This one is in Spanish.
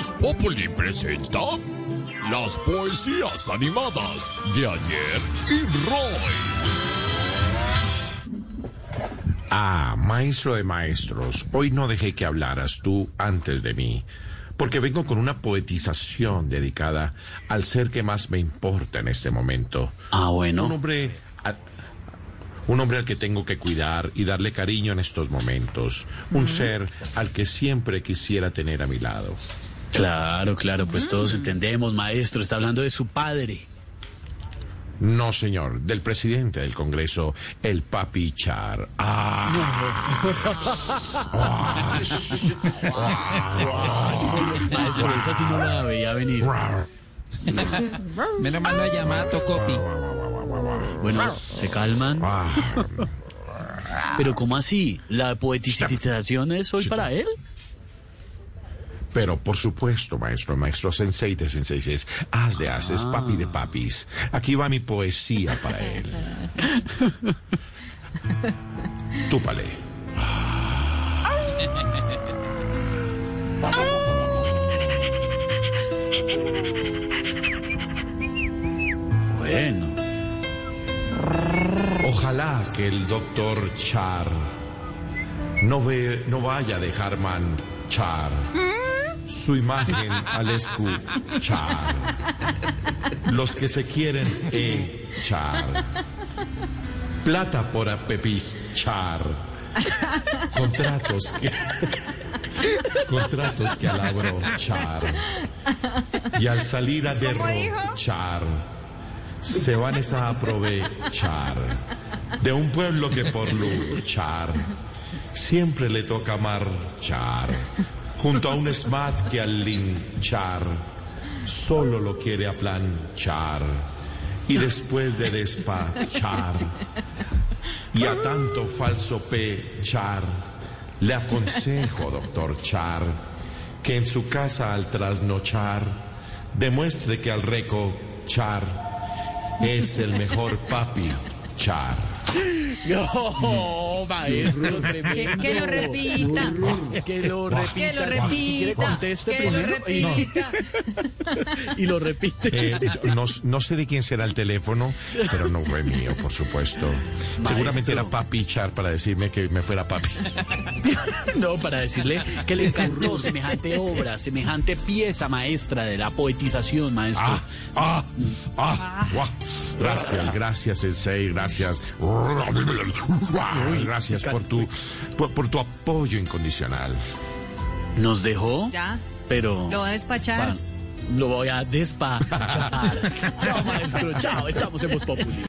Voz Populi presenta las poesías animadas de ayer y Roy. Ah, maestro de maestros, hoy no dejé que hablaras tú antes de mí, porque vengo con una poetización dedicada al ser que más me importa en este momento. Ah, Un bueno. hombre... a- un hombre al que tengo que cuidar y darle cariño en estos momentos. Un ser al que siempre quisiera tener a mi lado. Claro, claro, pues todos entendemos, maestro. Está hablando de su padre. No, señor, del presidente del Congreso, el Papi Char. Ah, Maestro, esa sí no la veía venir. Menos mal no hay llamado, copy. Bueno, se calman. ah. Pero ¿cómo así? ¿La poetización es hoy para él? Pero por supuesto, maestro, maestro sensei de senseis, haz de haces, papi de papis. Aquí va mi poesía para él. Túpale. Bueno. Ojalá que el doctor Char no, ve, no vaya a dejar manchar su imagen al escuchar. Los que se quieren echar plata por apepichar. Contratos que contratos que al abrochar y al salir a derrochar se van es a aprovechar de un pueblo que por luchar siempre le toca marchar junto a un SMAT que al linchar solo lo quiere aplanchar y después de despachar y a tanto falso pechar le aconsejo, doctor Char, que en su casa al trasnochar demuestre que al recochar es el mejor papi Char. No, maestro, tremendo. que lo repita. Que lo repita. Que lo Si quiere, repita. conteste Que lo primero y, repita. y lo repite. Eh, no, no sé de quién será el teléfono, pero no fue mío, por supuesto. Seguramente era papi Char para decirme que me fuera papi. No, para decirle que le encantó semejante obra, semejante pieza maestra de la poetización, maestro. Ah, ah, ah, guau. Gracias, gracias, Sensei, gracias. Gracias por tu, por, por tu apoyo incondicional. Nos dejó, Ya, pero... lo voy a despachar. Lo voy a despachar. chao, maestro, chao. Estamos en Voz Populi.